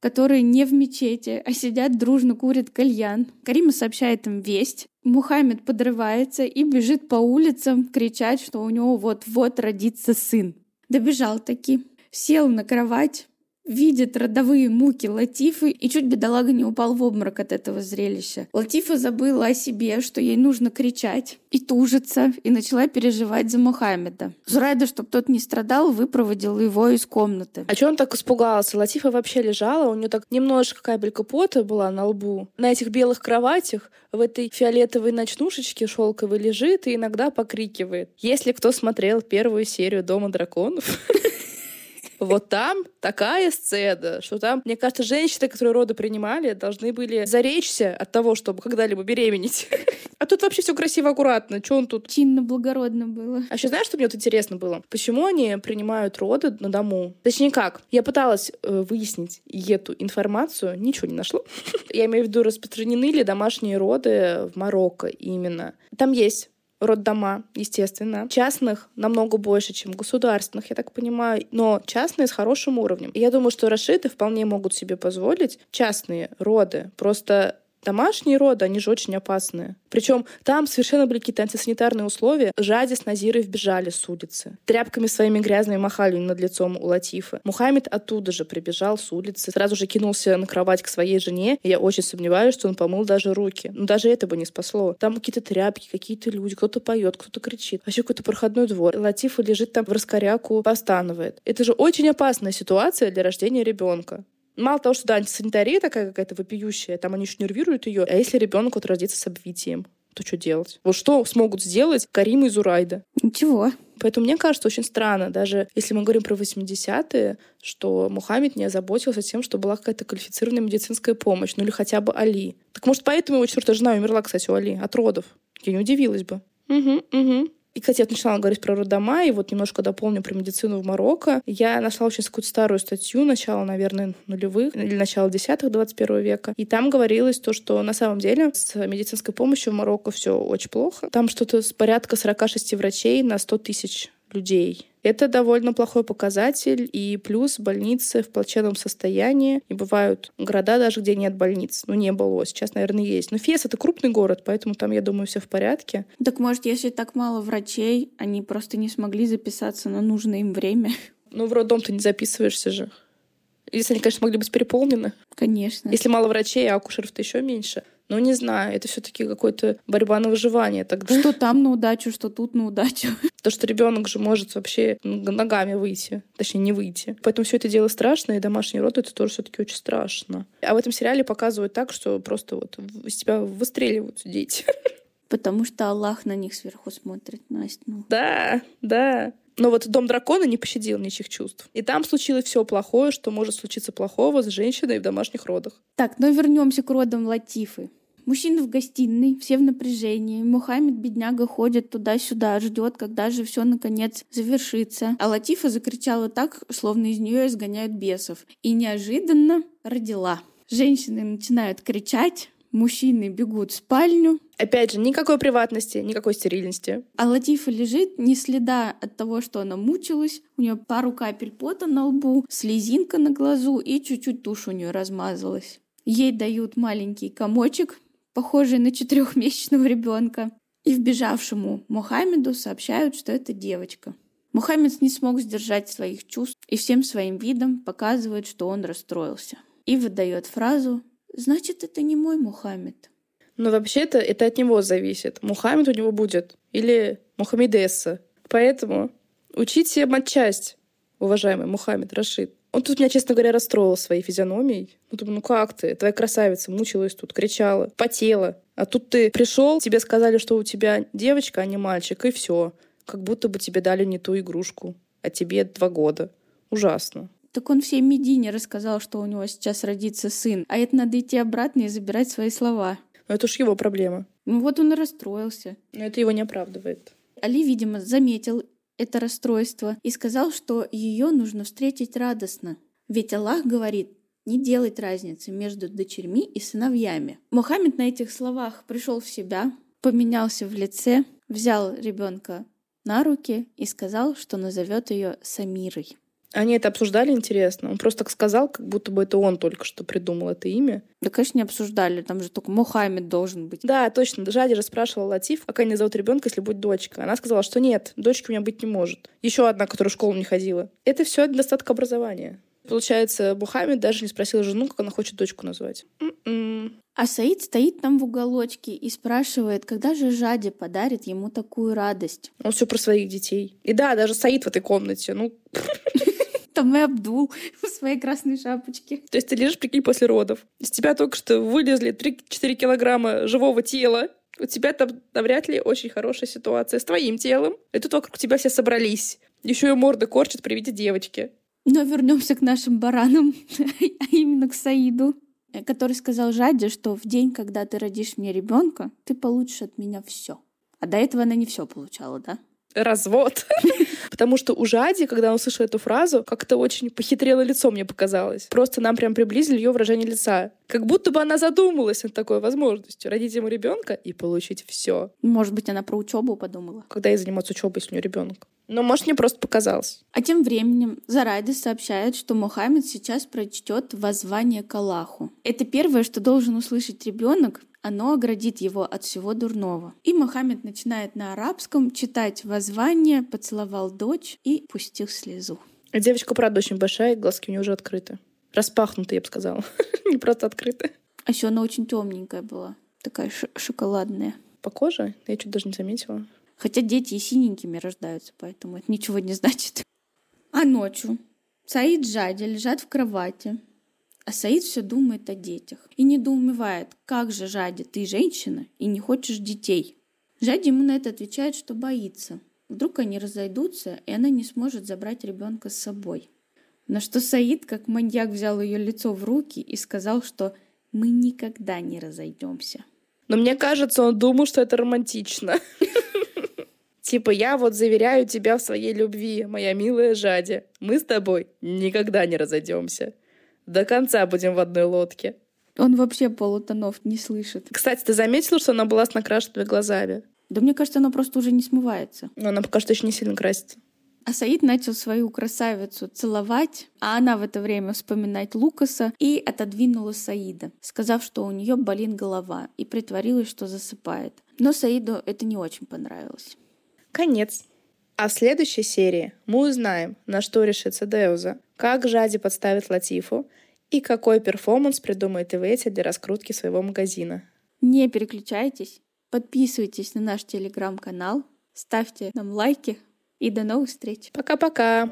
[SPEAKER 2] которые не в мечети, а сидят дружно, курят кальян. Карима сообщает им весть. Мухаммед подрывается и бежит по улицам кричать, что у него вот-вот родится сын. Добежал таки, сел на кровать, видит родовые муки Латифы, и чуть бедолага не упал в обморок от этого зрелища. Латифа забыла о себе, что ей нужно кричать и тужиться, и начала переживать за Мухаммеда. Зурайда, чтобы тот не страдал, выпроводил его из комнаты.
[SPEAKER 1] А что он так испугался? Латифа вообще лежала, у нее так немножко капелька пота была на лбу. На этих белых кроватях в этой фиолетовой ночнушечке шелковой лежит и иногда покрикивает. Если кто смотрел первую серию «Дома драконов», Вот там такая сцена, что там, мне кажется, женщины, которые роды принимали, должны были заречься от того, чтобы когда-либо беременеть. А тут вообще все красиво, аккуратно. Что он тут?
[SPEAKER 2] Чинно, благородно было.
[SPEAKER 1] А еще знаешь, что мне вот интересно было? Почему они принимают роды на дому? Точнее как? Я пыталась э, выяснить эту информацию, ничего не нашла. Я имею в виду, распространены ли домашние роды в Марокко именно. Там есть роддома, естественно. Частных намного больше, чем государственных, я так понимаю, но частные с хорошим уровнем. И я думаю, что рашиды вполне могут себе позволить частные роды. Просто Домашние роды, они же очень опасные. Причем там совершенно были какие-то антисанитарные условия. Жади с Назирой вбежали с улицы. Тряпками своими грязными махали над лицом у Латифы. Мухаммед оттуда же прибежал с улицы. Сразу же кинулся на кровать к своей жене. И я очень сомневаюсь, что он помыл даже руки. Но даже это бы не спасло. Там какие-то тряпки, какие-то люди. Кто-то поет, кто-то кричит. Вообще какой-то проходной двор. Латифа лежит там в раскоряку, постанывает. Это же очень опасная ситуация для рождения ребенка. Мало того, что да, антисанитария такая какая-то вопиющая, там они еще нервируют ее. А если ребенок вот родится с обвитием? то что делать? Вот что смогут сделать Карим и Зурайда?
[SPEAKER 2] Ничего.
[SPEAKER 1] Поэтому мне кажется очень странно, даже если мы говорим про 80-е, что Мухаммед не озаботился тем, что была какая-то квалифицированная медицинская помощь, ну или хотя бы Али. Так может, поэтому его четвертая жена умерла, кстати, у Али от родов? Я не удивилась бы. Угу, угу. И, кстати, я начала говорить про родома, и вот немножко дополню про медицину в Марокко. Я нашла очень какую-то старую статью, начала, наверное, нулевых, или начала десятых 21 века. И там говорилось то, что на самом деле с медицинской помощью в Марокко все очень плохо. Там что-то с порядка 46 врачей на 100 тысяч людей. Это довольно плохой показатель, и плюс больницы в плачевном состоянии. И бывают города даже, где нет больниц. Ну, не было, сейчас, наверное, есть. Но Фес — это крупный город, поэтому там, я думаю, все в порядке.
[SPEAKER 2] Так может, если так мало врачей, они просто не смогли записаться на нужное им время?
[SPEAKER 1] Ну, в роддом ты не записываешься же. Если они, конечно, могли быть переполнены.
[SPEAKER 2] Конечно.
[SPEAKER 1] Если мало врачей, а акушеров-то еще меньше. Ну, не знаю, это все-таки какой-то борьба на выживание тогда.
[SPEAKER 2] Что там на удачу, что тут на удачу.
[SPEAKER 1] То, что ребенок же может вообще ногами выйти, точнее, не выйти. Поэтому все это дело страшно, и домашний род это тоже все-таки очень страшно. А в этом сериале показывают так, что просто вот из тебя выстреливают дети.
[SPEAKER 2] Потому что Аллах на них сверху смотрит, Настя. Ну.
[SPEAKER 1] Да, да. Но вот Дом дракона не пощадил ничьих чувств. И там случилось все плохое, что может случиться плохого с женщиной в домашних родах.
[SPEAKER 2] Так, но вернемся к родам Латифы. Мужчины в гостиной, все в напряжении. Мухаммед, бедняга, ходит туда-сюда, ждет, когда же все наконец завершится. А Латифа закричала так, словно из нее изгоняют бесов. И неожиданно родила. Женщины начинают кричать, Мужчины бегут в спальню.
[SPEAKER 1] Опять же, никакой приватности, никакой стерильности.
[SPEAKER 2] А Латифа лежит, ни следа от того, что она мучилась. У нее пару капель пота на лбу, слезинка на глазу и чуть-чуть тушь у нее размазалась. Ей дают маленький комочек, похожий на четырехмесячного ребенка. И вбежавшему Мухаммеду сообщают, что это девочка. Мухаммед не смог сдержать своих чувств и всем своим видом показывает, что он расстроился. И выдает фразу «Значит, это не мой Мухаммед».
[SPEAKER 1] Но вообще-то это от него зависит. Мухаммед у него будет. Или Мухаммедесса. Поэтому учите матчасть, уважаемый Мухаммед Рашид. Он тут меня, честно говоря, расстроил своей физиономией. Ну, думаю, ну как ты? Твоя красавица мучилась тут, кричала, потела. А тут ты пришел, тебе сказали, что у тебя девочка, а не мальчик, и все как будто бы тебе дали не ту игрушку, а тебе два года. Ужасно.
[SPEAKER 2] Так он всей Медине рассказал, что у него сейчас родится сын, а это надо идти обратно и забирать свои слова.
[SPEAKER 1] Но это уж его проблема.
[SPEAKER 2] Ну вот он и расстроился.
[SPEAKER 1] Но это его не оправдывает.
[SPEAKER 2] Али, видимо, заметил это расстройство и сказал, что ее нужно встретить радостно. Ведь Аллах говорит, не делать разницы между дочерьми и сыновьями. Мухаммед на этих словах пришел в себя, поменялся в лице, взял ребенка на руки и сказал, что назовет ее Самирой.
[SPEAKER 1] Они это обсуждали, интересно? Он просто так сказал, как будто бы это он только что придумал это имя.
[SPEAKER 2] Да, конечно, не обсуждали. Там же только Мухаммед должен быть.
[SPEAKER 1] Да, точно. Жади же спрашивала Латиф, как они зовут ребенка, если будет дочка. Она сказала, что нет, дочки у меня быть не может. Еще одна, которая в школу не ходила. Это все недостаток образования. Получается, Мухаммед даже не спросил жену, как она хочет дочку назвать.
[SPEAKER 2] М-м. А Саид стоит там в уголочке и спрашивает, когда же Жади подарит ему такую радость.
[SPEAKER 1] Он все про своих детей. И да, даже Саид в этой комнате. Ну,
[SPEAKER 2] там и Абдул в своей красной шапочке.
[SPEAKER 1] То есть ты лежишь, прикинь, после родов. Из тебя только что вылезли 3-4 килограмма живого тела. У тебя там навряд ли очень хорошая ситуация с твоим телом. И тут вокруг тебя все собрались. Еще и морды корчат при виде девочки.
[SPEAKER 2] Но вернемся к нашим баранам, а именно к Саиду. Который сказал Жаде, что в день, когда ты родишь мне ребенка, ты получишь от меня все. А до этого она не все получала, да?
[SPEAKER 1] развод. Потому что у Жади, когда он услышал эту фразу, как-то очень похитрело лицо мне показалось. Просто нам прям приблизили ее выражение лица. Как будто бы она задумалась над такой возможностью родить ему ребенка и получить все.
[SPEAKER 2] Может быть, она про учебу подумала.
[SPEAKER 1] Когда ей заниматься учебой, если у нее ребенок. Но, может, мне просто показалось.
[SPEAKER 2] А тем временем Зарайда сообщает, что Мухаммед сейчас прочтет воззвание к Аллаху. Это первое, что должен услышать ребенок, оно оградит его от всего дурного. И Мухаммед начинает на арабском читать воззвание, поцеловал дочь и пустил слезу.
[SPEAKER 1] А девочка, правда, очень большая, и глазки у нее уже открыты. Распахнуты, я бы сказала. Не просто открыты.
[SPEAKER 2] А еще она очень темненькая была. Такая шоколадная.
[SPEAKER 1] По коже? Я чуть даже не заметила.
[SPEAKER 2] Хотя дети и синенькими рождаются, поэтому это ничего не значит. А ночью Саид и Джади лежат в кровати, а Саид все думает о детях и недоумевает, как же, Жади, ты женщина и не хочешь детей. Жади ему на это отвечает, что боится. Вдруг они разойдутся, и она не сможет забрать ребенка с собой. На что Саид, как маньяк, взял ее лицо в руки и сказал, что мы никогда не разойдемся.
[SPEAKER 1] Но мне кажется, он думал, что это романтично. Типа, я вот заверяю тебя в своей любви, моя милая Жади. Мы с тобой никогда не разойдемся. До конца будем в одной лодке.
[SPEAKER 2] Он вообще полутонов не слышит.
[SPEAKER 1] Кстати, ты заметила, что она была с накрашенными глазами?
[SPEAKER 2] Да мне кажется, она просто уже не смывается.
[SPEAKER 1] Но она пока что еще не сильно красится.
[SPEAKER 2] А Саид начал свою красавицу целовать, а она в это время вспоминать Лукаса и отодвинула Саида, сказав, что у нее болит голова, и притворилась, что засыпает. Но Саиду это не очень понравилось.
[SPEAKER 1] Конец. А в следующей серии мы узнаем, на что решится Деуза, как Жади подставит Латифу и какой перформанс придумает Ивети для раскрутки своего магазина.
[SPEAKER 2] Не переключайтесь, подписывайтесь на наш телеграм-канал, ставьте нам лайки и до новых встреч.
[SPEAKER 1] Пока-пока.